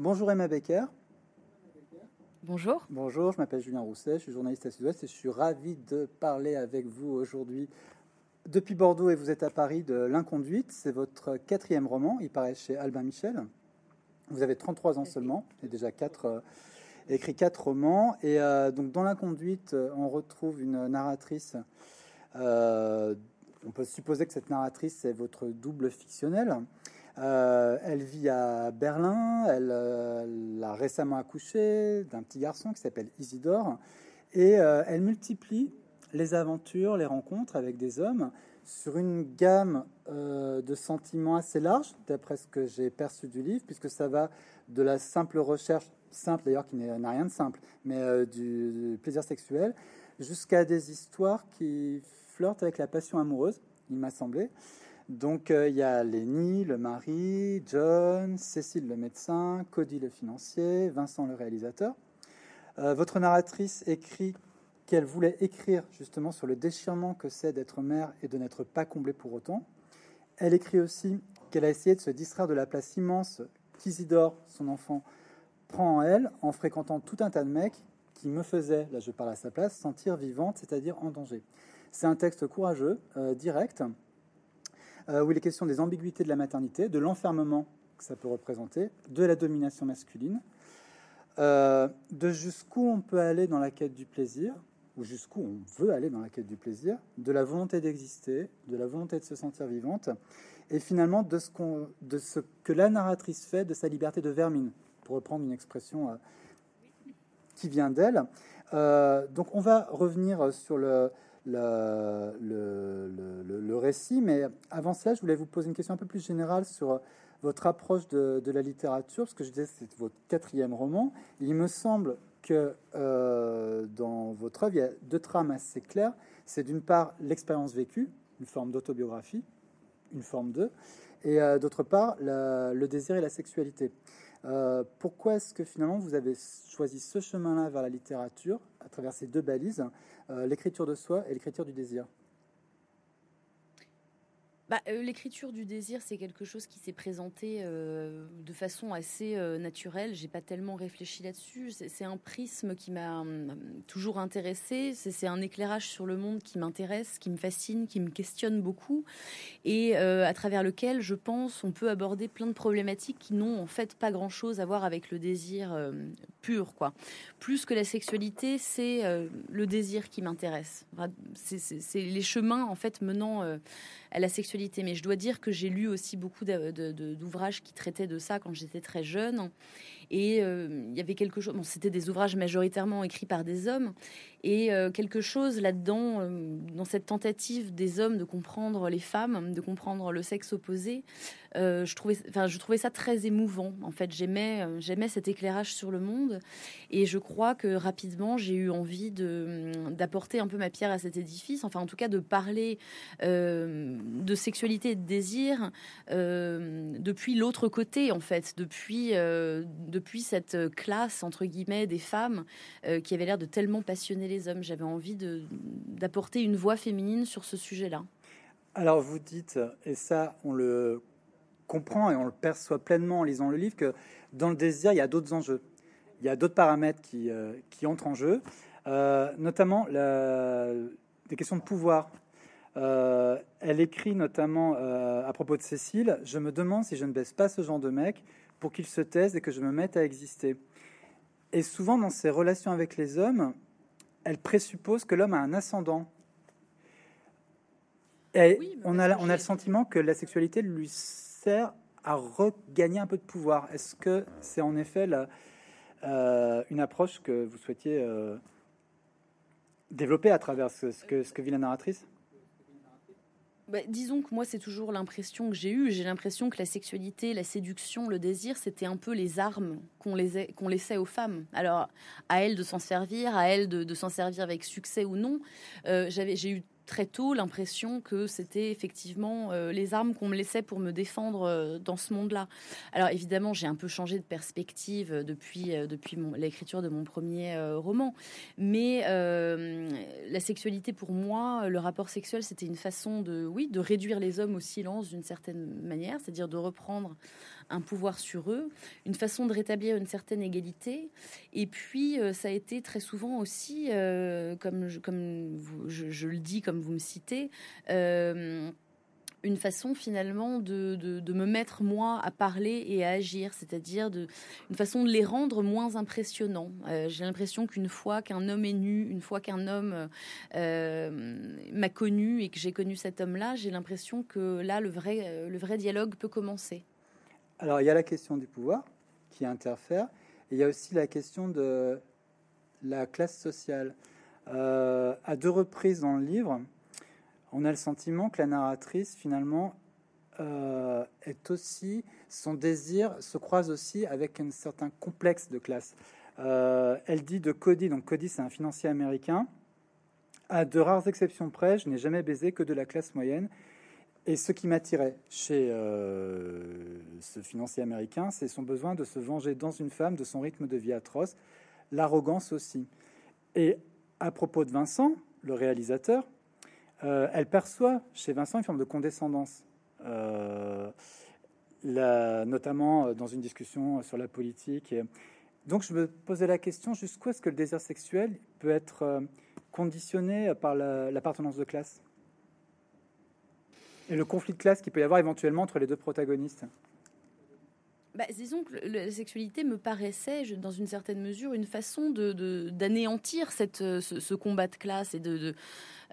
Bonjour Emma Becker. Bonjour. Bonjour, je m'appelle Julien Rousset, je suis journaliste à Sud-Ouest et je suis ravi de parler avec vous aujourd'hui depuis Bordeaux et vous êtes à Paris de L'Inconduite. C'est votre quatrième roman, il paraît chez Albin Michel. Vous avez 33 ans seulement et déjà quatre, euh, écrit quatre romans. Et euh, donc dans L'Inconduite, on retrouve une narratrice. Euh, on peut supposer que cette narratrice est votre double fictionnel. Euh, elle vit à Berlin, elle, euh, a récemment accouché d'un petit garçon qui s'appelle Isidore, et euh, elle multiplie les aventures, les rencontres avec des hommes sur une gamme de sentiments assez large, d'après ce que j'ai perçu du livre, puisque ça va de la simple recherche, simple d'ailleurs qui n'a rien de simple, mais du, plaisir sexuel, jusqu'à des histoires qui flirtent avec la passion amoureuse, il m'a semblé. Donc euh, il y a Lenny, le mari, John, Cécile le médecin, Cody le financier, Vincent le réalisateur. Euh, votre narratrice écrit qu'elle voulait écrire justement sur le déchirement que c'est d'être mère et de n'être pas comblée pour autant. Elle écrit aussi qu'elle a essayé de se distraire de la place immense qu'Isidore, son enfant, prend en elle en fréquentant tout un tas de mecs qui me faisaient, là je parle à sa place, sentir vivante, c'est-à-dire en danger. C'est un texte courageux, euh, direct, où il est question des ambiguïtés de la maternité, de l'enfermement que ça peut représenter, de la domination masculine, euh, de jusqu'où on peut aller dans la quête du plaisir, ou jusqu'où on veut aller dans la quête du plaisir, de la volonté d'exister, de la volonté de se sentir vivante, et finalement de ce, de ce que la narratrice fait de sa liberté de vermine, pour reprendre une expression euh, qui vient d'elle. donc on va revenir sur le, le, récit. Mais avant cela, je voulais vous poser une question un peu plus générale sur votre approche de, la littérature, parce que je disais c'est votre quatrième roman. Il me semble que euh, dans votre œuvre, il y a deux trames assez claires. C'est d'une part l'expérience vécue, une forme d'autobiographie, une forme de, et euh, d'autre part le désir et la sexualité. Euh, pourquoi est-ce que finalement vous avez choisi ce chemin-là vers la littérature à travers ces deux balises, euh, l'écriture de soi et l'écriture du désir bah, euh, L'écriture du désir, c'est quelque chose qui s'est présenté euh, de façon assez euh, naturelle. J'ai pas tellement réfléchi là-dessus. C'est un prisme qui m'a hum, toujours intéressé. C'est un éclairage sur le monde qui m'intéresse, qui me fascine, qui me questionne beaucoup, et à travers lequel, je pense, on peut aborder plein de problématiques qui n'ont en fait pas grand-chose à voir avec le désir pur, quoi. Plus que la sexualité, c'est le désir qui m'intéresse. C'est les chemins en fait menant à la sexualité. Mais je dois dire que j'ai lu aussi beaucoup d'ouvrages qui traitaient de ça quand j'étais très jeune. Et euh, il y avait quelque chose, bon, c'était des ouvrages majoritairement écrits par des hommes, et euh, quelque chose là-dedans, euh, dans cette tentative des hommes de comprendre les femmes, de comprendre le sexe opposé, je, trouvais, enfin, je trouvais ça très émouvant. En fait, j'aimais, j'aimais cet éclairage sur le monde, et je crois que rapidement, j'ai eu envie de, d'apporter un peu ma pierre à cet édifice, enfin en tout cas de parler de sexualité et de désir depuis l'autre côté, en fait, depuis... De depuis cette euh, classe, entre guillemets, des femmes euh, qui avaient l'air de tellement passionner les hommes. J'avais envie d'apporter une voix féminine sur ce sujet-là. Alors vous dites, et ça on le comprend et on le perçoit pleinement en lisant le livre, que dans le désir, il y a d'autres enjeux. Il y a d'autres paramètres qui, euh, qui, entrent en jeu, notamment la, des questions de pouvoir. elle écrit notamment à propos de Cécile, je me demande si je ne baisse pas ce genre de mec, pour qu'il se taise et que je me mette à exister. Et souvent, dans ses relations avec les hommes, elle présuppose que l'homme a un ascendant. Et on, a, on a le sentiment que la sexualité lui sert à regagner un peu de pouvoir. Est-ce que c'est en effet la, euh, une approche que vous souhaitiez euh, développer à travers ce, que, vit la narratrice? Bah, disons que moi, c'est toujours l'impression que j'ai eue. J'ai l'impression que la sexualité, la séduction, le désir, c'était un peu les armes qu'on qu'on laissait aux femmes. Alors, à elles de s'en servir, à elles de, s'en servir avec succès ou non. Euh, j'avais, j'ai eu très tôt l'impression que c'était effectivement euh, les armes qu'on me laissait pour me défendre euh, dans ce monde-là. Alors évidemment, j'ai un peu changé de perspective euh, depuis, depuis l'écriture de mon premier roman, mais la sexualité pour moi, le rapport sexuel, c'était une façon de, oui, de réduire les hommes au silence d'une certaine manière, c'est-à-dire de reprendre un pouvoir sur eux, une façon de rétablir une certaine égalité. Et puis, ça a été très souvent aussi, comme, je, comme je, le dis, comme vous me citez, une façon finalement de, me mettre moi à parler et à agir, c'est-à-dire de, une façon de les rendre moins impressionnants. Euh, j'ai l'impression qu'une fois qu'un homme est nu, une fois qu'un homme euh, m'a connu et que j'ai connu cet homme-là, j'ai l'impression que là, euh, le vrai dialogue peut commencer. Alors, il y a la question du pouvoir qui interfère, et il y a aussi la question de la classe sociale. à deux reprises dans le livre, on a le sentiment que la narratrice, finalement, euh, est aussi, son désir se croise aussi avec un certain complexe de classe. Euh, elle dit de Cody, donc Cody c'est un financier américain, à de rares exceptions près, je n'ai jamais baisé que de la classe moyenne. Et ce qui m'attirait chez euh, ce financier américain, c'est son besoin de se venger dans une femme de son rythme de vie atroce, l'arrogance aussi. Et à propos de Vincent, le réalisateur, euh, elle perçoit chez Vincent une forme de condescendance, euh, notamment dans une discussion sur la politique. donc je me posais la question jusqu'où est-ce que le désir sexuel peut être conditionné par l'appartenance de classe? Et le conflit de classe qu'il peut y avoir éventuellement entre les deux protagonistes. Bah, disons que la sexualité me paraissait, dans une certaine mesure, une façon d'anéantir de, ce, combat de classe et de,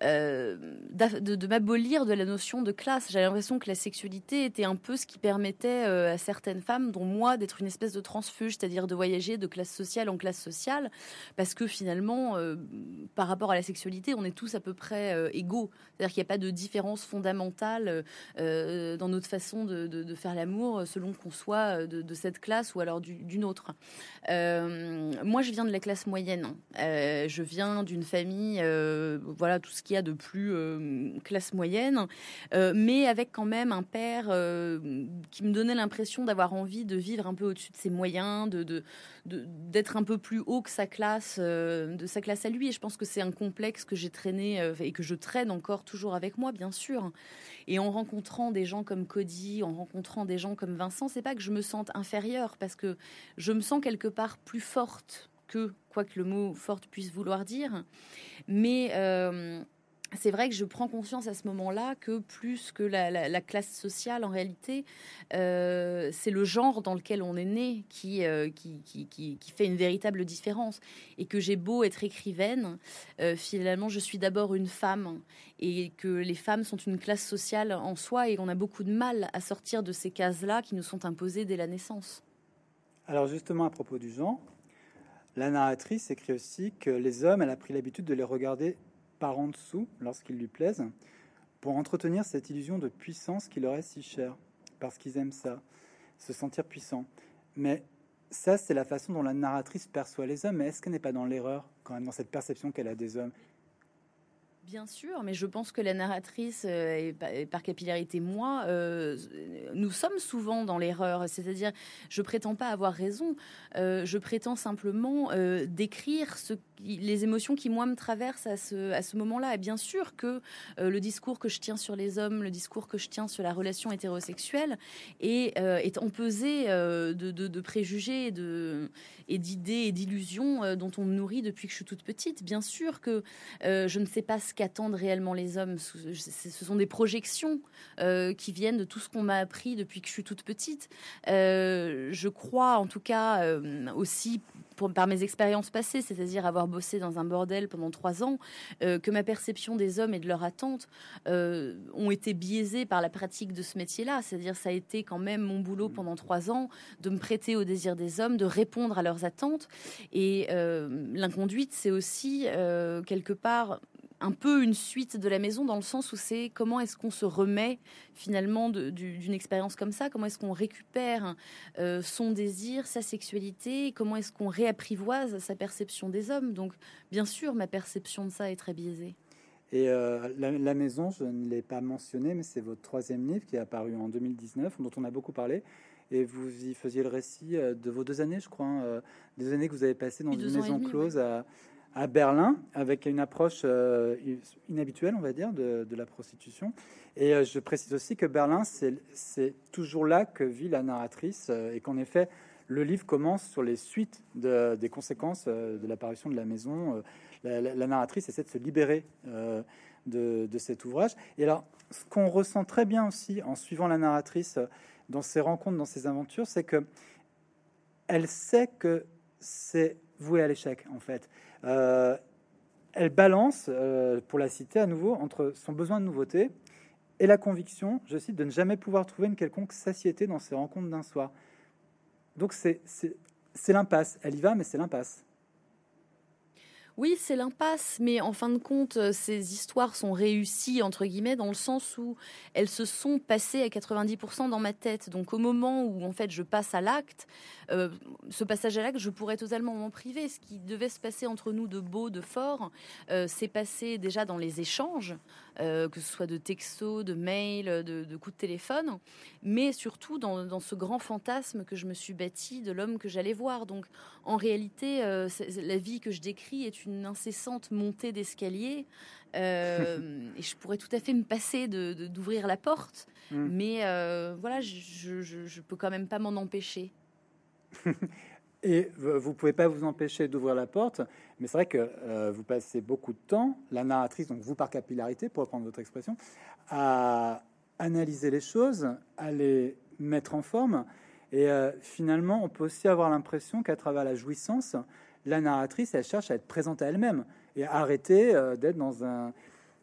euh, de, m'abolir de la notion de classe. J'avais l'impression que la sexualité était un peu ce qui permettait euh, à certaines femmes, dont moi, d'être une espèce de transfuge, c'est-à-dire de voyager de classe sociale en classe sociale, parce que finalement, euh, par rapport à la sexualité, on est tous à peu près égaux. C'est-à-dire qu'il n'y a pas de différence fondamentale dans notre façon de, faire l'amour selon qu'on soit de, cette classe ou alors d'une autre. moi, je viens de la classe moyenne. je viens d'une famille, voilà, tout ce qu'il a de plus euh, classe moyenne, euh, mais avec quand même un père euh, qui me donnait l'impression d'avoir envie de vivre un peu au-dessus de ses moyens, de, d'être un peu plus haut que sa classe, de sa classe à lui. Et je pense que c'est un complexe que j'ai traîné et que je traîne encore toujours avec moi, bien sûr. Et en rencontrant des gens comme Cody, en rencontrant des gens comme Vincent, c'est pas que je me sente inférieure, parce que je me sens quelque part plus forte que, quoi que le mot forte puisse vouloir dire. Mais c'est vrai que je prends conscience à ce moment-là que plus que la, classe sociale, en réalité, euh, c'est le genre dans lequel on est né euh, qui, qui, fait une véritable différence. Et que j'ai beau être écrivaine, euh, finalement, je suis d'abord une femme et que les femmes sont une classe sociale en soi et on a beaucoup de mal à sortir de ces cases-là qui nous sont imposées dès la naissance. Alors justement, à propos du genre, la narratrice écrit aussi que les hommes, elle a pris l'habitude de les regarder par en dessous lorsqu'ils lui plaisent, pour entretenir cette illusion de puissance qui leur est si chère, parce qu'ils aiment ça, se sentir puissant. Mais ça, c'est la façon dont la narratrice perçoit les hommes, est-ce qu'elle n'est pas dans l'erreur quand même dans cette perception qu'elle a des hommes? Bien sûr, mais je pense que la narratrice, euh, et par capillarité moi, euh, nous sommes souvent dans l'erreur. C'est-à-dire, je prétends pas avoir raison, euh, je prétends simplement décrire ce les émotions qui, moi, me traversent à ce, moment-là. Et bien sûr que le discours que je tiens sur les hommes, le discours que je tiens sur la relation hétérosexuelle est, est empesé de, préjugés et d'idées et d'illusions dont on me nourrit depuis que je suis toute petite. Bien sûr que je ne sais pas ce qu'attendent réellement les hommes. Ce sont des projections qui viennent de tout ce qu'on m'a appris depuis que je suis toute petite. je crois, en tout cas, aussi par mes expériences passées, c'est-à-dire avoir bossé dans un bordel pendant trois ans, euh, que ma perception des hommes et de leur attente euh, ont été biaisées par la pratique de ce métier-là. C'est-à-dire, ça a été quand même mon boulot pendant trois ans de me prêter au désir des hommes, de répondre à leurs attentes. Et euh, l'inconduite, c'est aussi quelque part un peu une suite de la maison dans le sens où c'est comment est-ce qu'on se remet finalement d'une expérience comme ça, comment est-ce qu'on récupère euh, son désir, sa sexualité, comment est-ce qu'on réapprivoise sa perception des hommes. Donc bien sûr, ma perception de ça est très biaisée. Et euh, la, maison, je ne l'ai pas mentionné, mais c'est votre troisième livre qui est apparu en 2019, dont on a beaucoup parlé. Et vous y faisiez le récit euh, de vos deux années, je crois, hein, des années que vous avez passées dans une maison close à à Berlin avec une approche euh, inhabituelle, on va dire, de, la prostitution. Et euh, je précise aussi que Berlin, c'est toujours là que vit la narratrice euh, et qu'en effet, le livre commence sur les suites des conséquences de l'apparition de la maison. La, narratrice essaie de se libérer de, de, cet ouvrage. Et alors, ce qu'on ressent très bien aussi en suivant la narratrice dans ses rencontres, dans ses aventures, c'est que elle sait que c'est voué à l'échec, en fait. Euh, elle balance, euh, pour la citer à nouveau, entre son besoin de nouveauté et la conviction, je cite, de ne jamais pouvoir trouver une quelconque satiété dans ses rencontres d'un soir. Donc c'est l'impasse. Elle y va, mais c'est l'impasse. Oui, c'est l'impasse, mais en fin de compte, euh, ces histoires sont réussies, entre guillemets, dans le sens où elles se sont passées à 90% dans ma tête. Donc au moment où, en fait, je passe à l'acte, euh, ce passage à l'acte, je pourrais totalement m'en priver. Ce qui devait se passer entre nous de beau, de fort, euh, s'est passé déjà dans les échanges, que ce soit de textos, de mails, de, coups de téléphone, mais surtout dans, ce grand fantasme que je me suis bâti de l'homme que j'allais voir. Donc en réalité, la vie que je décris est une incessante montée d'escalier. Euh, et je pourrais tout à fait me passer d'ouvrir de, la porte, mm. mais euh, voilà, je, je, peux quand même pas m'en empêcher. et vous pouvez pas vous empêcher d'ouvrir la porte, mais c'est vrai que euh, vous passez beaucoup de temps, la narratrice, donc vous par capillarité, pour reprendre votre expression, à analyser les choses, à les mettre en forme. Et finalement, on peut aussi avoir l'impression qu'à travers la jouissance, la narratrice, elle cherche à être présente à elle-même et à arrêter euh, d'être dans une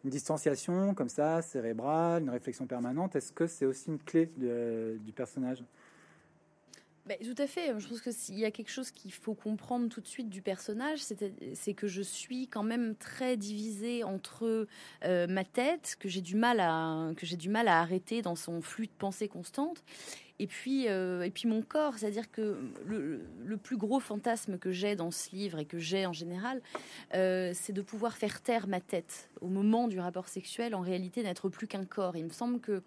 distanciation comme ça, cérébrale, une réflexion permanente. Est-ce que c'est aussi une clé du personnage? Ben, tout à fait. Je pense qu'il y a quelque chose qu'il faut comprendre tout de suite du personnage, c'est que je suis quand même très divisée entre euh, ma tête, que j'ai du mal à que j'ai du mal à arrêter dans son flux de pensée constante, et puis, euh, et puis mon corps, c'est-à-dire que le, plus gros fantasme que j'ai dans ce livre et que j'ai en général, euh, c'est de pouvoir faire taire ma tête au moment du rapport sexuel, en réalité n'être plus qu'un corps. Il me semble que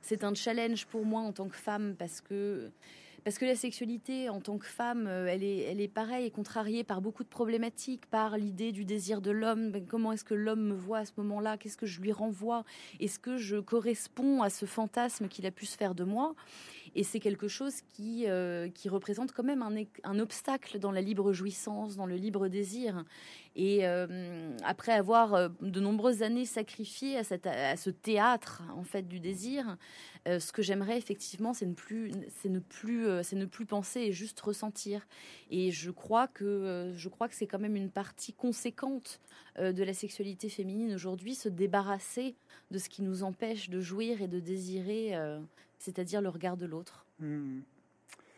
c'est un challenge pour moi en tant que femme parce que parce que la sexualité en tant que femme, euh, elle est, elle est pareille et contrariée par beaucoup de problématiques, par l'idée du désir de l'homme. Ben, comment est-ce que l'homme me voit à ce moment-là? Qu'est-ce que je lui renvoie? Est-ce que je corresponds à ce fantasme qu'il a pu se faire de moi? Et c'est quelque chose qui, euh, qui représente quand même un, obstacle dans la libre jouissance, dans le libre désir. Et euh, après avoir de nombreuses années sacrifiées à, ce théâtre en fait du désir, ce que j'aimerais effectivement, c'est ne plus, c'est ne plus euh, c'est ne plus penser et juste ressentir. Et je crois que euh, je crois que c'est quand même une partie conséquente euh, de la sexualité féminine aujourd'hui, se débarrasser de ce qui nous empêche de jouir et de désirer, c'est-à-dire le regard de l'autre. Hmm.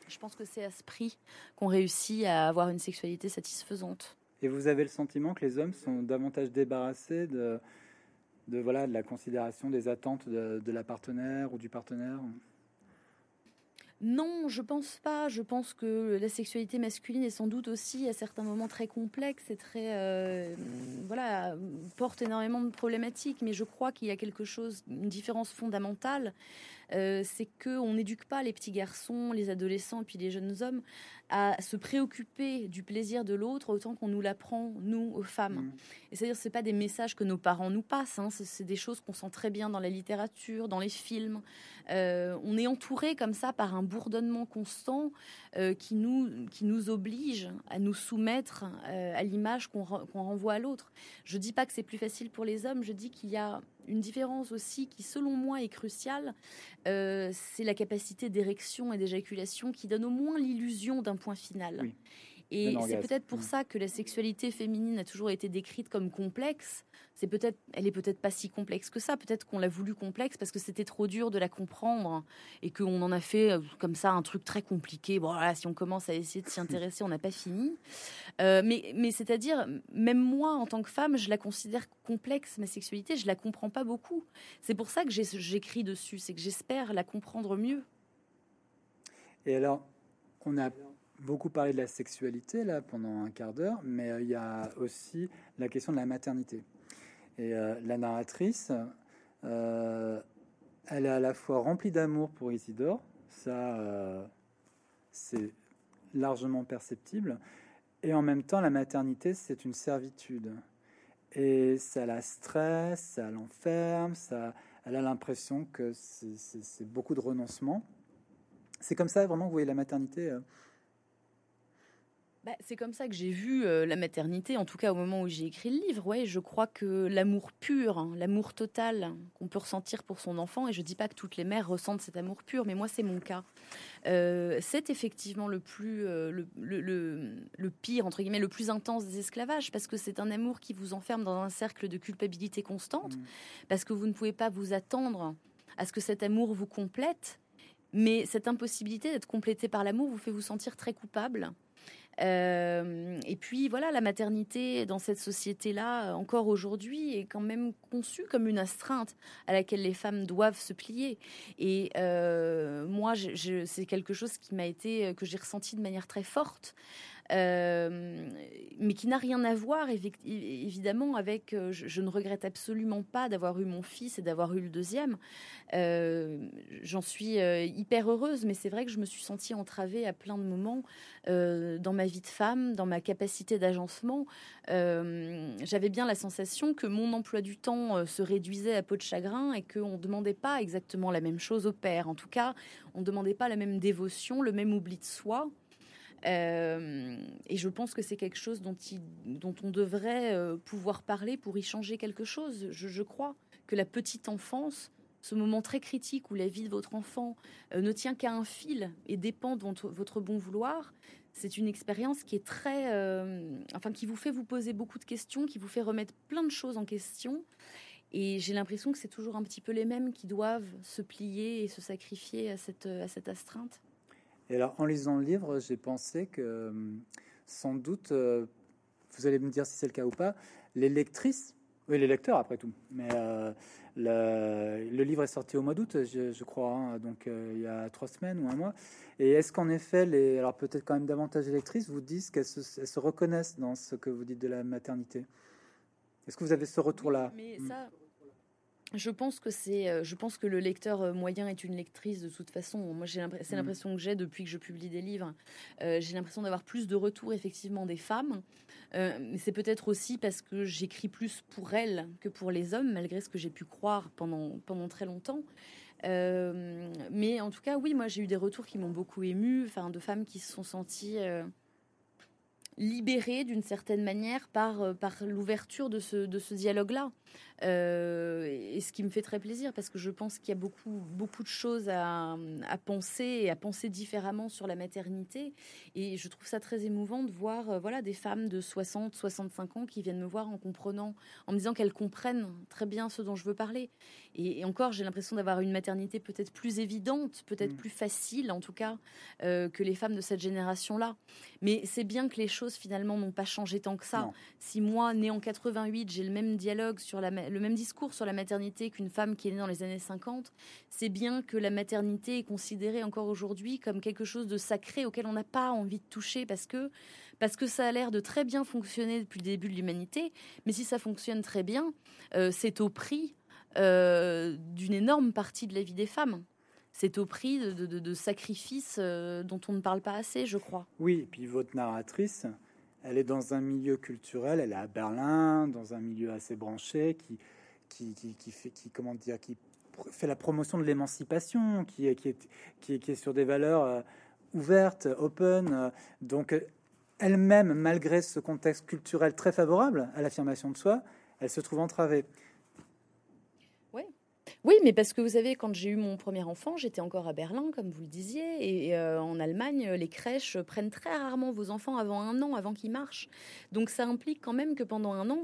Je pense que c'est à ce prix qu'on réussit à avoir une sexualité satisfaisante. Et vous avez le sentiment que les hommes sont davantage débarrassés de, de voilà de la considération des attentes de, de la partenaire ou du partenaire? Non, je pense pas. Je pense que la sexualité masculine est sans doute aussi à certains moments très complexe et très euh, voilà porte énormément de problématiques. Mais je crois qu'il y a quelque chose, une différence fondamentale, euh, c'est que on n'éduque pas les petits garçons, les adolescents et puis les jeunes hommes à se préoccuper du plaisir de l'autre autant qu'on nous l'apprend, nous, aux femmes. Mmh. Et c'est-à-dire, ce pas des messages que nos parents nous passent, hein. c'est des choses qu'on sent très bien dans la littérature, dans les films. Euh, on est entouré comme ça par un bourdonnement constant euh, qui, nous, qui nous oblige à nous soumettre euh, à l'image qu'on renvoie à l'autre. Je dis pas que c'est plus facile pour les hommes, je dis qu'il y a une différence aussi qui, selon moi, est cruciale, euh, c'est la capacité d'érection et d'éjaculation qui donne au moins l'illusion d'un point final. Et c'est peut-être pour mm. ça que la sexualité féminine a toujours été décrite comme complexe. C'est peut-être, elle est peut-être pas si complexe que ça. Peut-être qu'on l'a voulu complexe parce que c'était trop dur de la comprendre et qu'on en a fait euh, comme ça un truc très compliqué. Bon, si on commence à essayer de s'y intéresser, on n'a pas fini. Euh, mais, mais c'est-à-dire, même moi, en tant que femme, je la considère complexe, ma sexualité. Je la comprends pas beaucoup. C'est pour ça que j'écris dessus. C'est que j'espère la comprendre mieux. Et alors, on a beaucoup parlé de la sexualité là pendant un quart d'heure, mais euh, il y a aussi la question de la maternité. Et euh, la narratrice, euh, elle est à la fois remplie d'amour pour Isidore, ça c'est largement perceptible, Et en même temps, la maternité, c'est une servitude. Et ça la stresse, ça l'enferme, ça, elle a l'impression que c'est beaucoup de renoncement. C'est comme ça vraiment que vous voyez la maternité bah, c'est comme ça que j'ai vu euh, la maternité, en tout cas au moment où j'ai écrit le livre. Ouais, je crois que l'amour pur, hein, l'amour total qu'on peut ressentir pour son enfant, et je dis pas que toutes les mères ressentent cet amour pur, mais moi c'est mon cas. Euh, c'est effectivement le plus, euh, le, pire entre guillemets, le plus intense des esclavages, parce que c'est un amour qui vous enferme dans un cercle de culpabilité constante, mmh. parce que vous ne pouvez pas vous attendre à ce que cet amour vous complète. Mais cette impossibilité d'être complété par l'amour vous fait vous sentir très coupable. Euh, et puis voilà, la maternité dans cette société-là, encore aujourd'hui, est quand même conçue comme une astreinte à laquelle les femmes doivent se plier. Et euh, moi, c'est quelque chose qui m'a été que j'ai ressenti de manière très forte. Euh, mais qui n'a rien à voir évidemment avec. Euh, je, ne regrette absolument pas d'avoir eu mon fils et d'avoir eu le deuxième. Euh, j'en suis hyper heureuse, mais c'est vrai que je me suis sentie entravée à plein de moments dans ma vie de femme, dans ma capacité d'agencement. J'avais bien la sensation que mon emploi du temps se réduisait à peau de chagrin et qu'on ne demandait pas exactement la même chose au père. En tout cas, on ne demandait pas la même dévotion, le même oubli de soi. Euh, et je pense que c'est quelque chose dont, on devrait euh, pouvoir parler pour y changer quelque chose. Je, crois que la petite enfance, ce moment très critique où la vie de votre enfant euh, ne tient qu'à un fil et dépend de votre, bon vouloir, c'est une expérience qui est très, enfin, qui vous fait vous poser beaucoup de questions, qui vous fait remettre plein de choses en question. Et j'ai l'impression que c'est toujours un petit peu les mêmes qui doivent se plier et se sacrifier à cette astreinte. Et alors, en lisant le livre, j'ai pensé que euh, sans doute, euh, vous allez me dire si c'est le cas ou pas, les lectrices, oui, les lecteurs après tout, mais euh, le, livre est sorti au mois d'août, je, crois, hein, donc il y a trois semaines ou un mois. Et est-ce qu'en effet, les, alors peut-être quand même davantage les lectrices vous disent qu'elles se, se, reconnaissent dans ce que vous dites de la maternité? Est-ce que vous avez ce retour-là? Mais ça, je pense que c'est, euh, je pense que le lecteur euh, moyen est une lectrice de toute façon. Moi, j'ai c'est mm. l'impression que j'ai depuis que je publie des livres. Euh, j'ai l'impression d'avoir plus de retours effectivement des femmes. mais c'est peut-être aussi parce que j'écris plus pour elles que pour les hommes, malgré ce que j'ai pu croire pendant pendant très longtemps. mais en tout cas, oui, moi j'ai eu des retours qui m'ont beaucoup ému, enfin de femmes qui se sont senties libérées d'une certaine manière par, par l'ouverture de ce, de ce dialogue-là. Euh, et ce qui me fait très plaisir parce que je pense qu'il y a beaucoup, beaucoup de choses à, penser et à penser différemment sur la maternité. Et je trouve ça très émouvant de voir euh, voilà, des femmes de 60, 65 ans qui viennent me voir en comprenant, en me disant qu'elles comprennent très bien ce dont je veux parler. Et, encore, j'ai l'impression d'avoir une maternité peut-être plus évidente, peut-être mm. plus facile en tout cas, euh, que les femmes de cette génération-là. Mais c'est bien que les choses finalement n'ont pas changé tant que ça. Si moi, née en 88, j'ai le même dialogue sur le même discours sur la maternité qu'une femme qui est née dans les années 50, c'est bien que la maternité est considérée encore aujourd'hui comme quelque chose de sacré auquel on n'a pas envie de toucher parce que, parce que ça a l'air de très bien fonctionner depuis le début de l'humanité. Mais si ça fonctionne très bien, euh, c'est au prix euh, d'une énorme partie de la vie des femmes c'est au prix de, sacrifices euh, dont on ne parle pas assez, je crois. Oui, et puis votre narratrice, elle est dans un milieu culturel, elle est à Berlin, dans un milieu assez branché, qui, qui, qui, fait, qui, comment dire, qui fait la promotion de l'émancipation, qui, est, qui, est, qui, est, sur des valeurs euh, ouvertes, open. Euh, donc, elle-même, malgré ce contexte culturel très favorable à l'affirmation de soi, elle se trouve entravée. Oui, mais parce que vous savez, quand j'ai eu mon premier enfant, j'étais encore à Berlin, comme vous le disiez, et euh, en Allemagne, les crèches prennent très rarement vos enfants avant un an, avant qu'ils marchent. Donc ça implique quand même que pendant un an,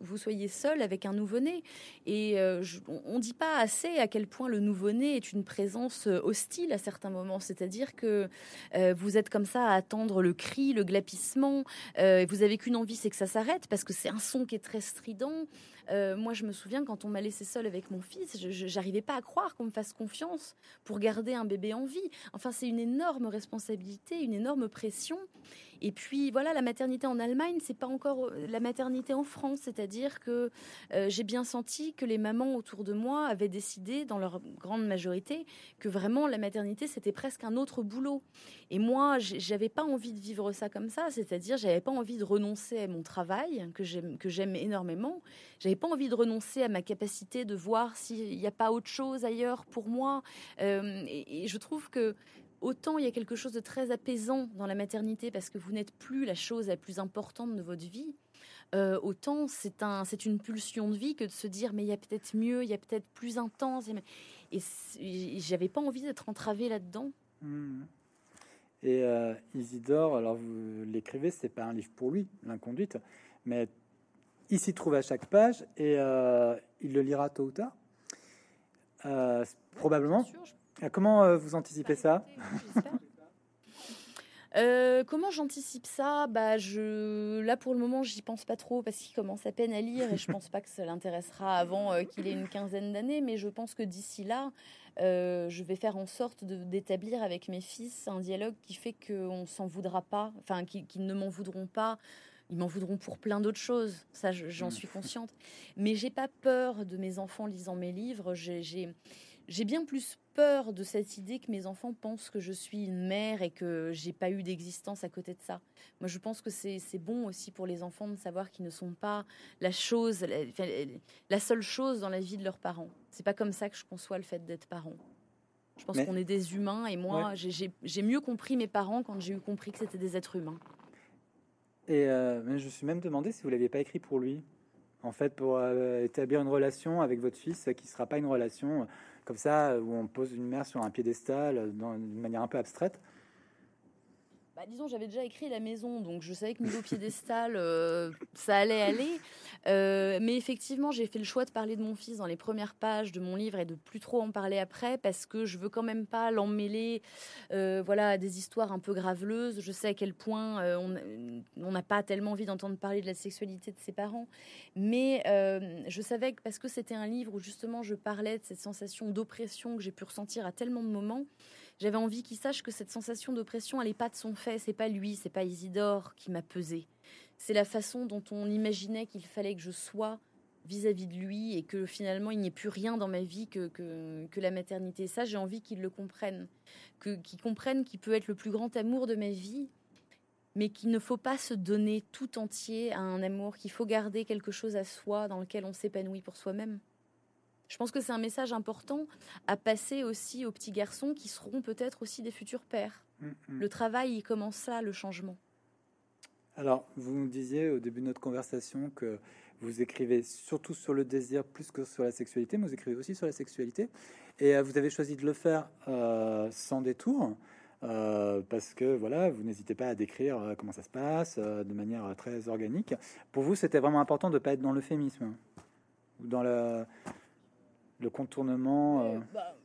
vous, soyez seul avec un nouveau-né. Et euh, on ne dit pas assez à quel point le nouveau-né est une présence euh, hostile à certains moments. C'est-à-dire que vous êtes comme ça à attendre le cri, le glapissement. vous avez qu'une envie, c'est que ça s'arrête, parce que c'est un son qui est très strident. Euh, moi, je me souviens quand on m'a laissé seule avec mon fils, je n'arrivais pas à croire qu'on me fasse confiance pour garder un bébé en vie. Enfin, c'est une énorme responsabilité, une énorme pression. Et puis voilà, la maternité en Allemagne, c'est pas encore euh, la maternité en France, c'est-à-dire que euh, j'ai bien senti que les mamans autour de moi avaient décidé, dans leur grande majorité, que vraiment la maternité c'était presque un autre boulot. Et moi, j'avais pas envie de vivre ça comme ça, c'est-à-dire j'avais pas envie de renoncer à mon travail que j'aime que j'aime énormément. J'avais pas envie de renoncer à ma capacité de voir s'il n'y a pas autre chose ailleurs pour moi. Euh, et, et je trouve que autant il y a quelque chose de très apaisant dans la maternité parce que vous n'êtes plus la chose la plus importante de votre vie. Euh, autant c'est un, c'est une pulsion de vie que de se dire mais il y a peut-être mieux, il y a peut-être plus intense. Et, j'avais pas envie d'être entravée là-dedans. Mmh. Et euh, Isidore, alors vous l'écrivez, c'est pas un livre pour lui, l'inconduite, mais il s'y trouve à chaque page et euh, il le lira tôt ou tard. probablement. Comment euh, vous anticipez ça? Euh, comment j'anticipe ça? Bah, je là pour le moment, j'y pense pas trop parce qu'il commence à peine à lire et je pense pas que ça l'intéressera avant euh, qu'il ait une quinzaine d'années. Mais je pense que d'ici là, je vais faire en sorte d'établir avec mes fils un dialogue qui fait qu'on s'en voudra pas, enfin qu'ils ne m'en voudront pas. Ils m'en voudront pour plein d'autres choses, ça j'en suis consciente. Mais j'ai pas peur de mes enfants lisant mes livres. J'ai j'ai bien plus peur de cette idée que mes enfants pensent que je suis une mère et que j'ai pas eu d'existence à côté de ça. Moi, je pense que c'est bon aussi pour les enfants de savoir qu'ils ne sont pas la chose, la, seule chose dans la vie de leurs parents. C'est pas comme ça que je conçois le fait d'être parent. Je pense qu'on est des humains et moi, j'ai mieux compris mes parents quand j'ai eu compris que c'était des êtres humains. Et euh, je me suis même demandé si vous l'aviez pas écrit pour lui, en fait, pour euh, établir une relation avec votre fils qui ne sera pas une relation comme ça, où on pose une mère sur un piédestal d'une manière un peu abstraite. Bah, disons, j'avais déjà écrit La Maison, donc je savais que niveau piédestal, euh, ça allait aller. Euh, mais effectivement, j'ai fait le choix de parler de mon fils dans les premières pages de mon livre et de plus trop en parler après parce que je veux quand même pas l'emmêler euh, voilà, à des histoires un peu graveleuses. Je sais à quel point on n'a pas tellement envie d'entendre parler de la sexualité de ses parents. Mais je savais que parce que c'était un livre où justement je parlais de cette sensation d'oppression que j'ai pu ressentir à tellement de moments, j'avais envie qu'il sache que cette sensation d'oppression, elle n'est pas de son fait. C'est pas lui, c'est pas Isidore qui m'a pesé. C'est la façon dont on imaginait qu'il fallait que je sois vis-à-vis de lui et que finalement il n'y ait plus rien dans ma vie que, que, la maternité. Ça, j'ai envie qu'il le comprenne, qu'il comprenne qu'il peut être le plus grand amour de ma vie, mais qu'il ne faut pas se donner tout entier à un amour, qu'il faut garder quelque chose à soi dans lequel on s'épanouit pour soi-même. Je pense que c'est un message important à passer aussi aux petits garçons qui seront peut-être aussi des futurs pères. Mm, mm. Le travail, il commence ça, le changement. Alors, vous nous disiez au début de notre conversation que vous écrivez surtout sur le désir plus que sur la sexualité, mais vous écrivez aussi sur la sexualité. Et euh, vous avez choisi de le faire euh, sans détour, euh, parce que voilà, vous n'hésitez pas à décrire comment ça se passe de manière très organique. Pour vous, c'était vraiment important de ne pas être dans l'euphémisme ou dans la, le contournement euh. bah,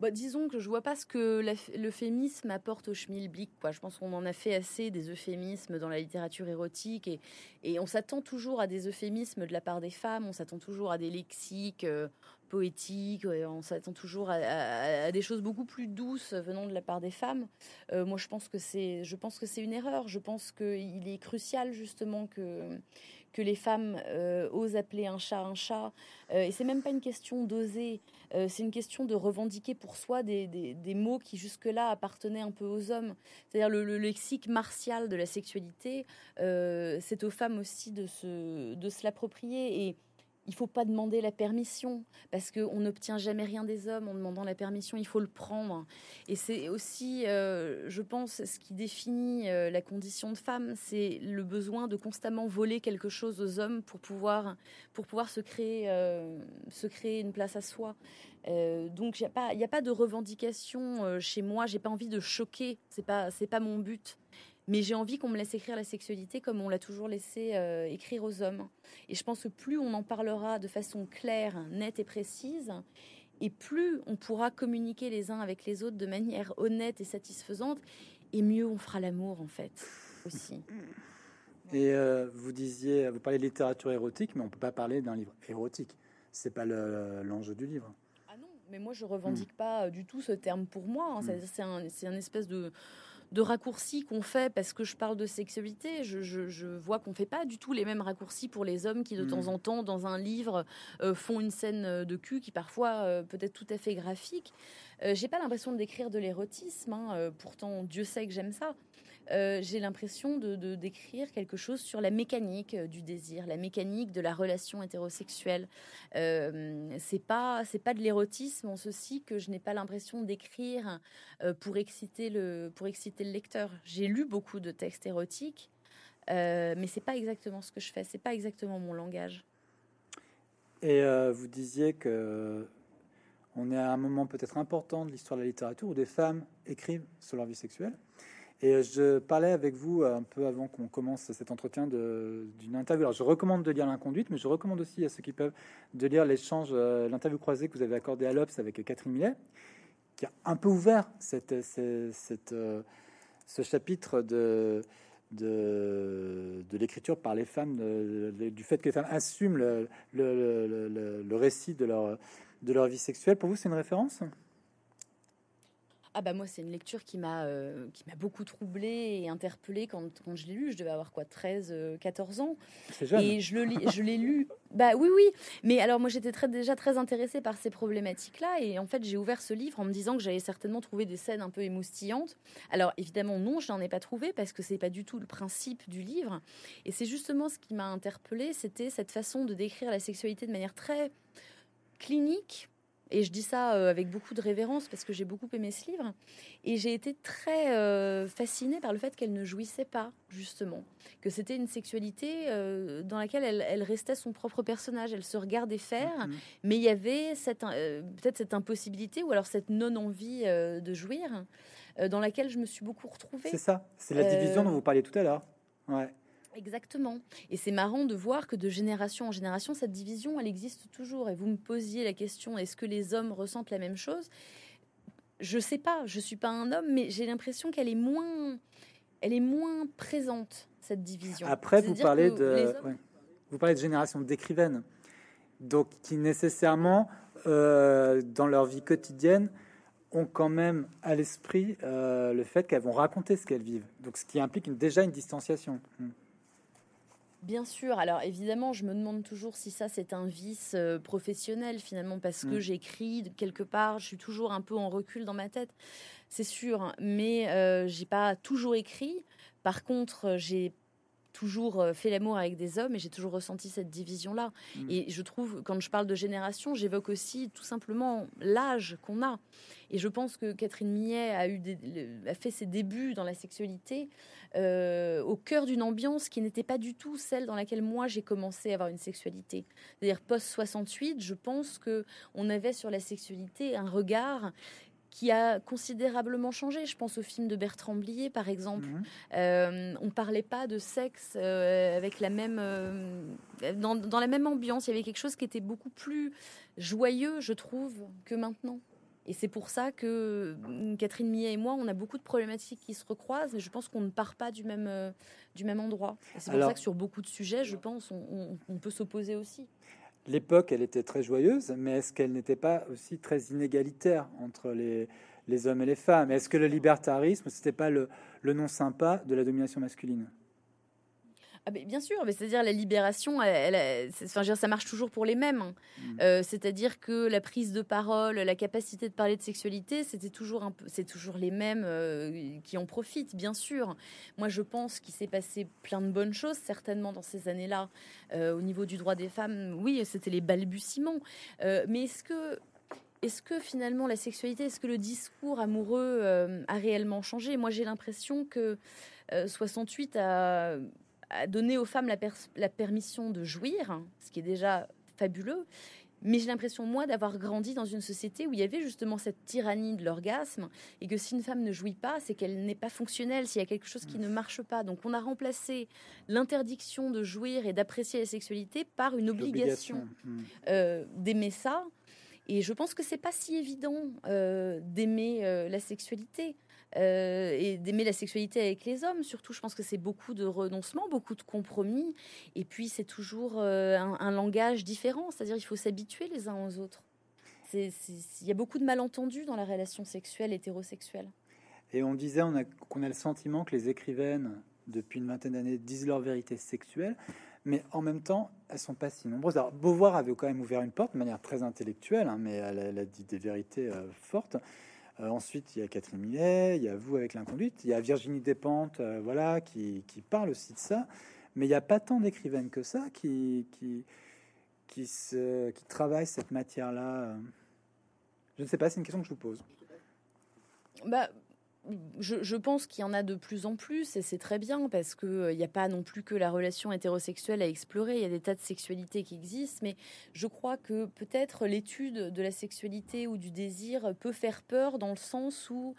bah, disons que je vois pas ce que l'euphémisme apporte au schmilblick. Quoi. Je pense qu'on en a fait assez des euphémismes dans la littérature érotique et, et on s'attend toujours à des euphémismes de la part des femmes, on s'attend toujours à des lexiques euh, poétiques, on s'attend toujours à, des choses beaucoup plus douces venant de la part des femmes. Euh, moi, je pense que c'est, je pense que c'est une erreur. Je pense qu'il est crucial justement que que les femmes euh, osent appeler un chat un chat. Euh, et c'est même pas une question d'oser, euh, c'est une question de revendiquer pour soi des, des, mots qui jusque-là appartenaient un peu aux hommes. C'est-à-dire le, lexique martial de la sexualité, c'est aux femmes aussi de se, de se l'approprier. Et il faut pas demander la permission parce qu'on n'obtient jamais rien des hommes en demandant la permission. Il faut le prendre. Et c'est aussi, euh, je pense, ce qui définit euh, la condition de femme, c'est le besoin de constamment voler quelque chose aux hommes pour pouvoir, pour pouvoir se créer, euh, se créer une place à soi. donc il n'y a pas, a pas de revendication chez moi. J'ai pas envie de choquer. C'est pas, c'est pas mon but mais j'ai envie qu'on me laisse écrire la sexualité comme on l'a toujours laissé euh, écrire aux hommes. Et je pense que plus on en parlera de façon claire, nette et précise, et plus on pourra communiquer les uns avec les autres de manière honnête et satisfaisante, et mieux on fera l'amour en fait aussi. Et euh, vous disiez, vous parlez de littérature érotique, mais on peut pas parler d'un livre érotique. C'est pas l'enjeu du livre. Ah non, mais moi je revendique hmm. pas du tout ce terme pour moi. Hein. Hmm. C'est un, un espèce de de raccourcis qu'on fait parce que je parle de sexualité. Je, vois qu'on fait pas du tout les mêmes raccourcis pour les hommes qui de temps mm. en temps dans un livre euh, font une scène de cul qui parfois euh, peut être tout à fait graphique. Euh, j'ai pas l'impression de décrire de l'érotisme. Hein, pourtant, Dieu sait que j'aime ça. Euh, j'ai l'impression de, d'écrire quelque chose sur la mécanique euh, du désir, la mécanique de la relation hétérosexuelle. Euh, c'est pas c'est pas de l'érotisme en ceci que je n'ai pas l'impression d'écrire euh, pour exciter le pour exciter le lecteur. J'ai lu beaucoup de textes érotiques, mais c'est pas exactement ce que je fais. C'est pas exactement mon langage. Et vous disiez que on est à un moment peut-être important de l'histoire de la littérature où des femmes écrivent sur leur vie sexuelle. Et je parlais avec vous un peu avant qu'on commence cet entretien d'une interview. Alors, je recommande de lire L'inconduite, mais je recommande aussi à ceux qui peuvent de lire l'échange, euh, l'interview croisée que vous avez accordé à l'Obs avec Catherine Millet, qui a un peu ouvert cette, cette, euh, ce chapitre de, de, l'écriture par les femmes, du fait que les femmes assument le, le, le, le récit leur, de leur vie sexuelle. Pour vous, c'est une référence? Ah bah moi c'est une lecture qui m'a euh, qui m'a beaucoup troublée et interpellée quand, quand je l'ai lu. Je devais avoir quoi 13 14 euh, ans. Et je le je l'ai lu. Bah oui oui, mais alors moi j'étais très déjà très intéressée par ces problématiques-là et en fait, j'ai ouvert ce livre en me disant que j'allais certainement trouver des scènes un peu émoustillantes. Alors évidemment non, je n'en ai pas trouvé parce que c'est pas du tout le principe du livre et c'est justement ce qui m'a interpellée, c'était cette façon de décrire la sexualité de manière très clinique et je dis ça euh, avec beaucoup de révérence parce que j'ai beaucoup aimé ce livre. Et j'ai été très euh, fascinée par le fait qu'elle ne jouissait pas, justement. Que c'était une sexualité euh, dans laquelle elle, restait son propre personnage. Elle se regardait faire, mm-hmm. mais il y avait peut-être cette impossibilité ou alors cette non-envie de jouir dans laquelle je me suis beaucoup retrouvée. C'est ça, c'est la division dont vous parliez tout à l'heure. Ouais. Exactement. Et c'est marrant de voir que de génération en génération, cette division, elle existe toujours. Et vous me posiez la question, est-ce que les hommes ressentent la même chose? Je sais pas, je suis pas un homme, mais j'ai l'impression qu'elle est moins, elle est moins présente cette division. Après, vous parlez de, vous parlez de génération d'écrivaines, donc qui nécessairement euh, dans leur vie quotidienne ont quand même à l'esprit euh, le fait qu'elles vont raconter ce qu'elles vivent. Donc, ce qui implique déjà une distanciation. Hmm. Bien sûr. Alors évidemment, je me demande toujours si ça c'est un vice euh, professionnel finalement parce que mm. j'écris quelque part, je suis toujours un peu en recul dans ma tête, c'est sûr. Hein. Mais euh, j'ai pas toujours écrit. Par contre, j'ai toujours euh, fait l'amour avec des hommes et j'ai toujours ressenti cette division-là. Mm. Et je trouve, quand je parle de génération, j'évoque aussi tout simplement l'âge qu'on a. Et je pense que Catherine Millet a, eu a fait ses débuts dans la sexualité euh, au cœur d'une ambiance qui n'était pas du tout celle dans laquelle moi j'ai commencé à avoir une sexualité. C'est-à-dire post 68, je pense que on avait sur la sexualité un regard qui a considérablement changé. Je pense au film de Bertrand Blier, par exemple. Mhm. Euh, on parlait pas de sexe euh, avec la même, dans, dans, la même ambiance. Il y avait quelque chose qui était beaucoup plus joyeux, je trouve, que maintenant. Et c'est pour ça que Catherine Millet et moi, on a beaucoup de problématiques qui se recroisent, et je pense qu'on ne part pas du même, euh, du même endroit. C'est pour ça que sur beaucoup de sujets, je pense, on, peut s'opposer aussi. L'époque, elle était très joyeuse, mais est-ce qu'elle n'était pas aussi très inégalitaire entre les, hommes et les femmes? Est-ce que le libertarisme, c'était pas le, le nom sympa de la domination masculine? Ah, bien sûr, mais c'est-à-dire la libération, elle, enfin, ça marche toujours pour les mêmes. Hein. Mm. Euh, c'est-à-dire que la prise de parole, la capacité de parler de sexualité, c'était toujours un peu, c'est toujours les mêmes euh, qui en profitent, bien sûr. Moi, je pense qu'il s'est passé plein de bonnes choses, certainement dans ces années-là, euh, au niveau du droit des femmes. Oui, c'était les balbutiements. mais est-ce que est-ce que finalement la sexualité, est-ce que le discours amoureux a réellement changé? Moi, j'ai l'impression que 68 a a donné aux femmes la, permission de jouir, ce qui est déjà fabuleux. Mais j'ai l'impression, moi, d'avoir grandi dans une société où il y avait justement cette tyrannie de l'orgasme et que si une femme ne jouit pas, c'est qu'elle n'est pas fonctionnelle, s'il y a quelque chose qui ne marche pas. Donc on a remplacé l'interdiction de jouir et d'apprécier la sexualité par une obligation, hmm. euh, d'aimer ça. Et je pense que c'est pas si évident euh, d'aimer euh, la sexualité. Euh, et d'aimer la sexualité avec les hommes. Surtout, je pense que c'est beaucoup de renoncement, beaucoup de compromis. Et puis, c'est toujours euh, un, langage différent, c'est-à-dire il faut s'habituer les uns aux autres. Il y a beaucoup de malentendus dans la relation sexuelle hétérosexuelle. Et on disait qu'on a, le sentiment que les écrivaines, depuis une vingtaine d'années, disent leur vérité sexuelle, mais en même temps, elles sont pas si nombreuses. Alors, Beauvoir avait quand même ouvert une porte de manière très intellectuelle, hein, mais elle, a dit des vérités euh, fortes. Euh, ensuite, il y a Catherine Millet, il y a vous avec l'inconduite, il y a Virginie Despentes, euh, voilà, qui, qui, parle aussi de ça. Mais il n'y a pas tant d'écrivaines que ça qui, qui, qui, se, qui travaillent cette matière-là. Je ne sais pas, c'est une question que je vous pose. Bah, je, pense qu'il y en a de plus en plus et c'est très bien parce qu'il euh, n'y a pas non plus que la relation hétérosexuelle à explorer. Il y a des tas de sexualités qui existent, mais je crois que peut-être l'étude de la sexualité ou du désir peut faire peur dans le sens où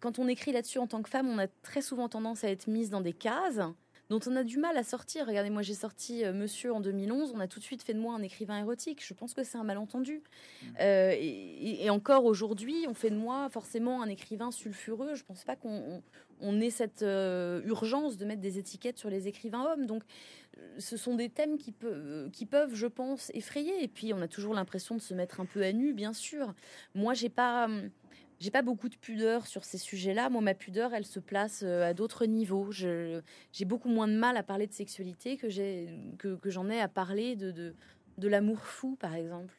quand on écrit là-dessus en tant que femme, on a très souvent tendance à être mise dans des cases dont on a du mal à sortir. Regardez, moi j'ai sorti euh, Monsieur en 2011, on a tout de suite fait de moi un écrivain érotique. Je pense que c'est un malentendu. Mmh. Euh, et, encore aujourd'hui, on fait de moi forcément un écrivain sulfureux. Je pense pas qu'on on, ait cette euh, urgence de mettre des étiquettes sur les écrivains hommes. Donc ce sont des thèmes qui, peuvent, qui peuvent, je pense, effrayer. Et puis on a toujours l'impression de se mettre un peu à nu, bien sûr. Moi, j'ai pas hum, j'ai pas beaucoup de pudeur sur ces sujets-là. Moi, ma pudeur, elle se place euh, à d'autres niveaux. J'ai beaucoup moins de mal à parler de sexualité que que, que j'en ai à parler de, de, de l'amour fou, par exemple,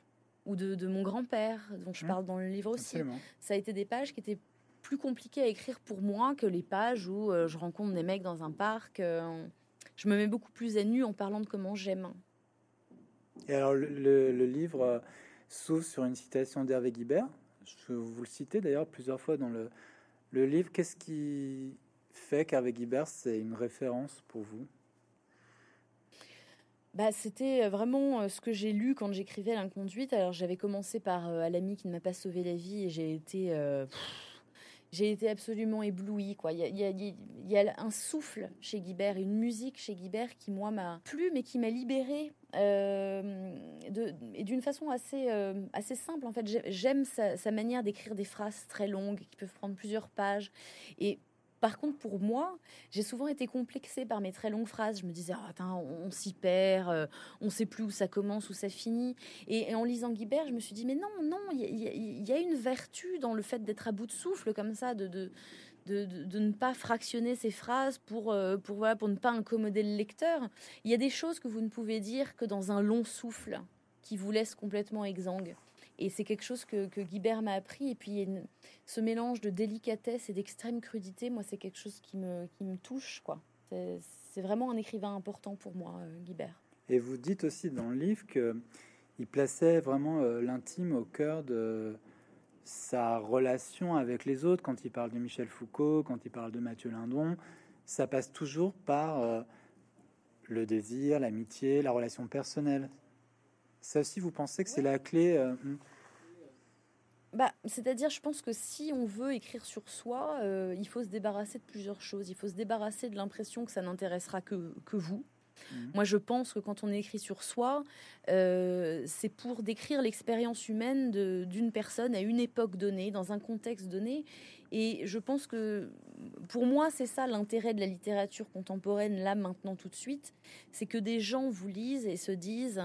ou de, de mon grand-père, dont je mmh. parle dans le livre aussi. Ça a été des pages qui étaient plus compliquées à écrire pour moi que les pages où euh, je rencontre des mecs dans un parc. Euh, je me mets beaucoup plus à nu en parlant de comment j'aime. Et alors, le, le livre s'ouvre sur une citation d'Hervé Guibert vous le citez d'ailleurs plusieurs fois dans le, livre. Qu'est-ce qui fait qu'Hervé Guibert, c'est une référence pour vous? Bah, c'était vraiment euh, ce que j'ai lu quand j'écrivais l'inconduite. Alors j'avais commencé par euh, l'ami qui ne m'a pas sauvé la vie et j'ai été euh, j'ai été absolument éblouie. Quoi. Il, y a, un souffle chez Guibert, une musique chez Guibert qui, moi, m'a plu, mais qui m'a libérée. Euh, et d'une façon assez, euh, assez simple, en fait, j'aime sa, manière d'écrire des phrases très longues qui peuvent prendre plusieurs pages. Et par contre, pour moi, j'ai souvent été complexée par mes très longues phrases. Je me disais, oh, on, s'y perd, euh, on sait plus où ça commence, où ça finit. Et, en lisant Guibert, je me suis dit, mais non, non, il y, a une vertu dans le fait d'être à bout de souffle comme ça, de, de, ne pas fractionner ses phrases pour, euh, pour, voilà, pour ne pas incommoder le lecteur. Il y a des choses que vous ne pouvez dire que dans un long souffle qui vous laisse complètement exsangue. Et c'est quelque chose que, que Guibert m'a appris. Et puis, ce mélange de délicatesse et d'extrême crudité, moi, c'est quelque chose qui me, qui me touche. quoi. C'est vraiment un écrivain important pour moi, euh, Guibert. Et vous dites aussi dans le livre qu'il plaçait vraiment euh, l'intime au cœur de sa relation avec les autres. Quand il parle de Michel Foucault, quand il parle de Mathieu Lindon, ça passe toujours par euh, le désir, l'amitié, la relation personnelle. Ça aussi, vous pensez que c'est la clé euh, hmm bah, C'est-à-dire, je pense que si on veut écrire sur soi, euh, il faut se débarrasser de plusieurs choses. Il faut se débarrasser de l'impression que ça n'intéressera que, que vous. Mhm. Moi, je pense que quand on écrit sur soi, euh, c'est pour décrire l'expérience humaine d'une personne à une époque donnée, dans un contexte donné. Et je pense que pour moi, c'est ça l'intérêt de la littérature contemporaine, là, maintenant, tout de suite. C'est que des gens vous lisent et se disent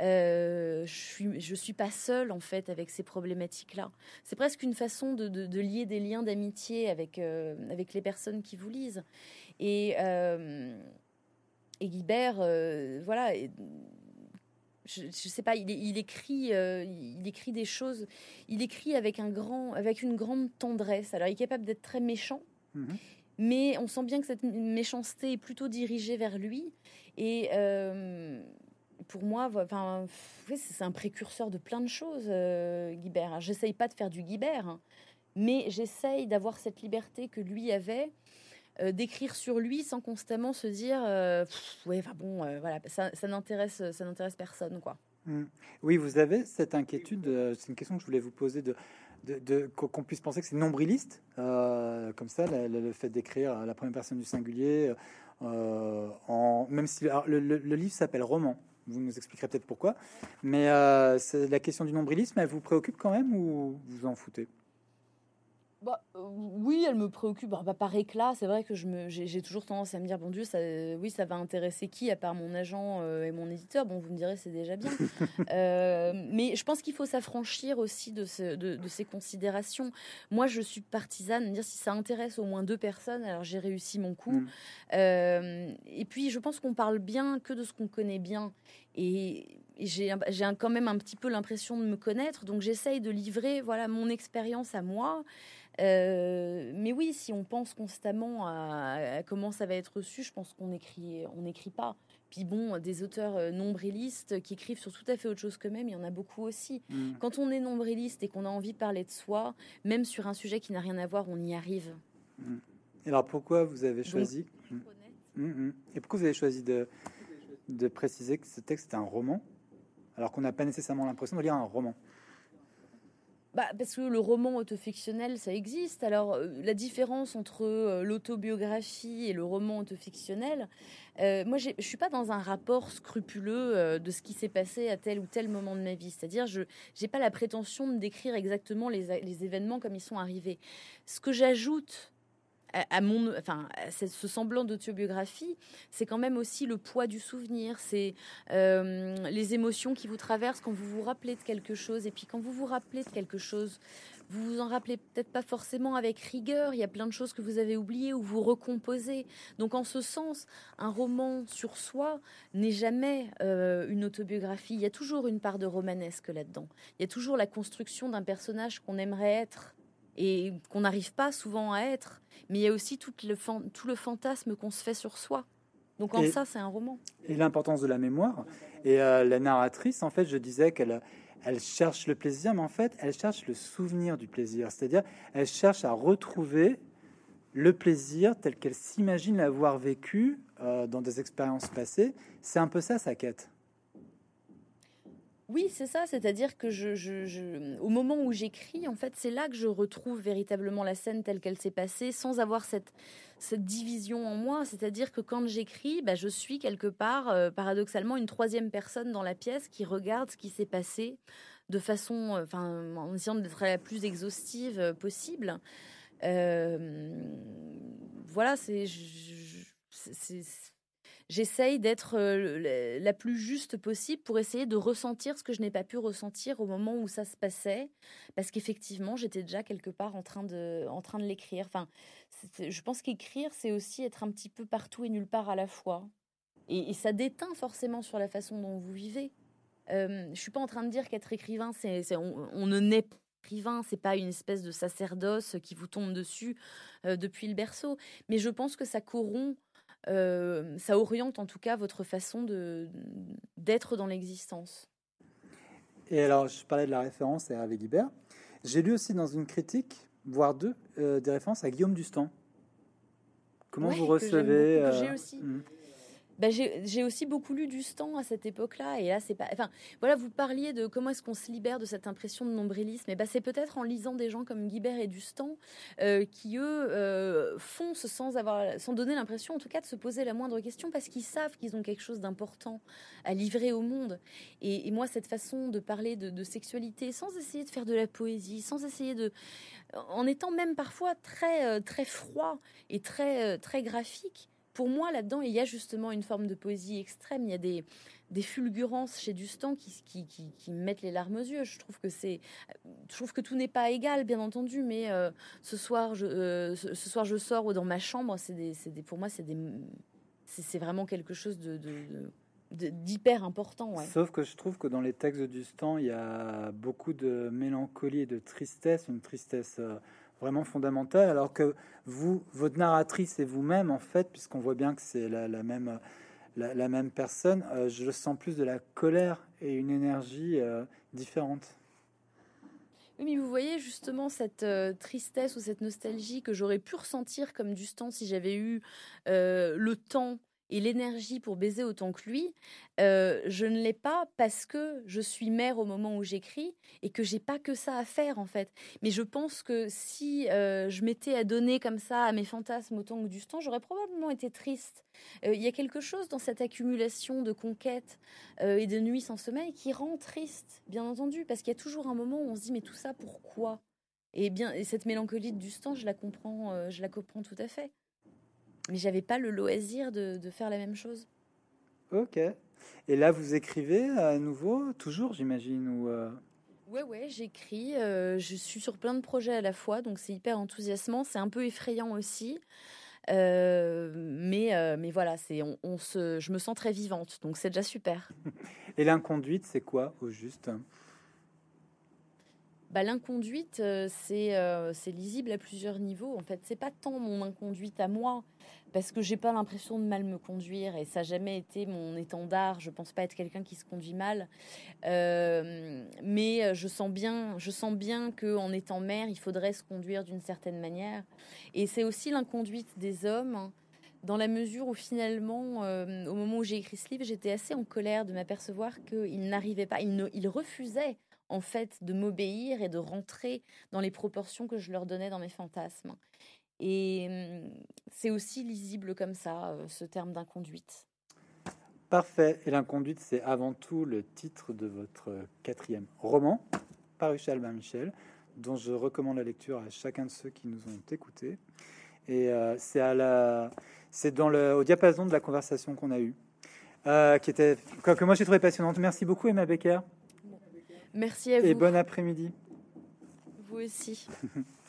euh, je suis, je suis pas seule, en fait, avec ces problématiques-là. C'est presque une façon de, lier des liens d'amitié euh, avec les personnes qui vous lisent. Et et Guibert, euh, voilà, je, ne sais pas, il, écrit, euh, il écrit des choses, il écrit avec un grand, avec une grande tendresse. Alors, il est capable d'être très méchant, mhm. mais on sent bien que cette méchanceté est plutôt dirigée vers lui. Et euh, pour moi, enfin, c'est un précurseur de plein de choses, Guibert. J'essaye pas de faire du Guibert, hein, mais j'essaye d'avoir cette liberté que lui avait euh, d'écrire sur lui sans constamment se dire euh, ouais bon euh, voilà ça, ça n'intéresse ça n'intéresse personne quoi. Mmh. oui vous avez cette inquiétude c'est une question que je voulais vous poser de, de, qu'on puisse penser que c'est nombriliste comme ça le, fait d'écrire la première personne du singulier même si le, le, livre s'appelle roman. Vous nous expliquerez peut-être pourquoi mais la question du nombrilisme elle vous préoccupe quand même ou vous en foutez? Bah, euh, oui, elle me préoccupe. Bah, bah, par éclat, c'est vrai que je me, j'ai, toujours tendance à me dire, bon Dieu, ça, oui, ça va intéresser qui à part mon agent euh, et mon éditeur? Bon, vous me direz, c'est déjà bien. Euh, mais je pense qu'il faut s'affranchir aussi de, de, ces considérations. Moi, je suis partisane de dire si ça intéresse au moins deux personnes, alors j'ai réussi mon coup. Mm. et puis, je pense qu'on parle bien que de ce qu'on connaît bien. Et j'ai quand même un petit peu l'impression de me connaître, donc j'essaye de livrer voilà mon expérience à moi. Euh, mais oui, si on pense constamment à, comment ça va être reçu, je pense qu'on écrit, on n'écrit pas. Puis bon, des auteurs euh, nombrilistes qui écrivent sur tout à fait autre chose qu'eux-mêmes, il y en a beaucoup aussi. Mm. Quand on est nombriliste et qu'on a envie de parler de soi, même sur un sujet qui n'a rien à voir, on y arrive. Mm. Et alors pourquoi vous avez choisi mm. Et pourquoi vous avez choisi de, de préciser que ce texte est un roman, alors qu'on n'a pas nécessairement l'impression de lire un roman? Bah, parce que le roman autofictionnel, ça existe. Alors, euh, la différence entre euh, l'autobiographie et le roman autofictionnel, euh, moi, je ne suis pas dans un rapport scrupuleux de ce qui s'est passé à tel ou tel moment de ma vie. C'est-à-dire, je n'ai pas la prétention de décrire exactement les, les événements comme ils sont arrivés. Ce que j'ajoute à, mon, ce semblant d'autobiographie, c'est quand même aussi le poids du souvenir, c'est euh, les émotions qui vous traversent quand vous vous rappelez de quelque chose. Et puis quand vous vous rappelez de quelque chose, vous vous en rappelez peut-être pas forcément avec rigueur. Il y a plein de choses que vous avez oubliées ou vous recomposez. Donc en ce sens, un roman sur soi n'est jamais euh, une autobiographie. Il y a toujours une part de romanesque là-dedans. Il y a toujours la construction d'un personnage qu'on aimerait être et qu'on n'arrive pas souvent à être. Mais il y a aussi tout le, tout le fantasme qu'on se fait sur soi. Donc en ça, c'est un roman. Et l'importance de la mémoire. Et euh, la narratrice, en fait, je disais qu'elle elle cherche le plaisir, mais en fait, elle cherche le souvenir du plaisir. C'est-à-dire, elle cherche à retrouver le plaisir tel qu'elle s'imagine l'avoir vécu euh, dans des expériences passées. C'est un peu ça sa quête. Oui, c'est ça. C'est-à-dire que je, au moment où j'écris, en fait, c'est là que je retrouve véritablement la scène telle qu'elle s'est passée, sans avoir cette, cette division en moi. C'est-à-dire que quand j'écris, bah, je suis quelque part, euh, paradoxalement, une troisième personne dans la pièce qui regarde ce qui s'est passé de façon, euh, en essayant d'être la plus exhaustive euh, possible. voilà, c'est j'essaye d'être la plus juste possible pour essayer de ressentir ce que je n'ai pas pu ressentir au moment où ça se passait, parce qu'effectivement, j'étais déjà quelque part en train de, en train de l'écrire. Enfin, je pense qu'écrire, c'est aussi être un petit peu partout et nulle part à la fois. Et, ça déteint forcément sur la façon dont vous vivez. Euh, je suis pas en train de dire qu'être écrivain, on, ne naît pas écrivain, c'est pas une espèce de sacerdoce qui vous tombe dessus depuis le berceau. Mais je pense que ça corrompt euh, ça oriente en tout cas votre façon d'être dans l'existence. Et alors, je parlais de la référence à Hervé Guibert. J'ai lu aussi dans une critique, voire deux, euh, des références à Guillaume Dustan. Comment vous recevez euh, J'ai aussi. Hmm. Bah, j'ai aussi beaucoup lu du Stan à cette époque-là, et là c'est pas. Enfin, voilà, vous parliez de comment est-ce qu'on se libère de cette impression de nombrilisme. Et bah, c'est peut-être en lisant des gens comme Guibert et Dustan euh, qui eux euh, foncent sans avoir, sans donner l'impression, en tout cas, de se poser la moindre question parce qu'ils savent qu'ils ont quelque chose d'important à livrer au monde. Et, moi, cette façon de parler de, de, sexualité, sans essayer de faire de la poésie, sans essayer de, en étant même parfois très euh, très froid et très très graphique pour moi, là-dedans, il y a justement une forme de poésie extrême. Il y a des, fulgurances chez Dustan qui, qui, mettent les larmes aux yeux. Je trouve que c'est, je trouve que tout n'est pas égal, bien entendu, mais euh, ce soir, je, euh, ce, soir, je sors dans ma chambre. C'est des, des, pour moi, c'est des, c'est vraiment quelque chose de, d'hyper important. Sauf que je trouve que dans les textes de Dustan, il y a beaucoup de mélancolie et de tristesse, une tristesse euh, vraiment fondamentale, alors que vous, votre narratrice et vous-même, en fait, puisqu'on voit bien que c'est la, même, la, même personne, euh, je sens plus de la colère et une énergie euh, différente. Oui, mais vous voyez justement cette euh, tristesse ou cette nostalgie que j'aurais pu ressentir comme du temps si j'avais eu le temps et l'énergie pour baiser autant que lui, euh, je ne l'ai pas parce que je suis mère au moment où j'écris et que j'ai pas que ça à faire en fait. Mais je pense que si euh, je m'étais à donner comme ça à mes fantasmes autant que du temps, j'aurais probablement été triste. Euh, il y a quelque chose dans cette accumulation de conquêtes et de nuits sans sommeil qui rend triste, bien entendu, parce qu'il y a toujours un moment où on se dit mais tout ça pourquoi? Et bien, et cette mélancolie du stand, je la comprends, je la comprends tout à fait. Mais j'avais pas le loisir de, de, faire la même chose. Ok. Et là, vous écrivez à nouveau, toujours, j'imagine ou euh... Ouais, ouais, j'écris. Euh, je suis sur plein de projets à la fois, donc c'est hyper enthousiasmant. C'est un peu effrayant aussi. Euh, mais, euh, mais voilà, c'est on, on, se, je me sens très vivante, donc c'est déjà super. Et l'inconduite, c'est quoi au juste? Bah, L'inconduite, euh, c'est euh, lisible à plusieurs niveaux. En fait, c'est pas tant mon inconduite à moi, parce que j'ai pas l'impression de mal me conduire, et ça n'a jamais été mon étendard. Je pense pas être quelqu'un qui se conduit mal, euh, mais je sens bien, je sens bien que en étant mère, il faudrait se conduire d'une certaine manière. Et c'est aussi l'inconduite des hommes. Hein, dans la mesure où finalement, au moment où j'ai écrit ce livre, j'étais assez en colère de m'apercevoir qu'il n'arrivait pas, il, ne, il refusait en fait de m'obéir et de rentrer dans les proportions que je leur donnais dans mes fantasmes. Et hum, c'est aussi lisible comme ça, euh, ce terme d'inconduite. Parfait. Et l'inconduite, c'est avant tout le titre de votre quatrième roman, paru chez Albin Michel, dont je recommande la lecture à chacun de ceux qui nous ont écoutés. Et euh, c'est à la, c'est dans le, au diapason de la conversation qu'on a eue, euh, qui était que moi j'ai trouvé passionnante. Merci beaucoup Emma Becker. Merci à vous. Et bon après-midi. Vous aussi.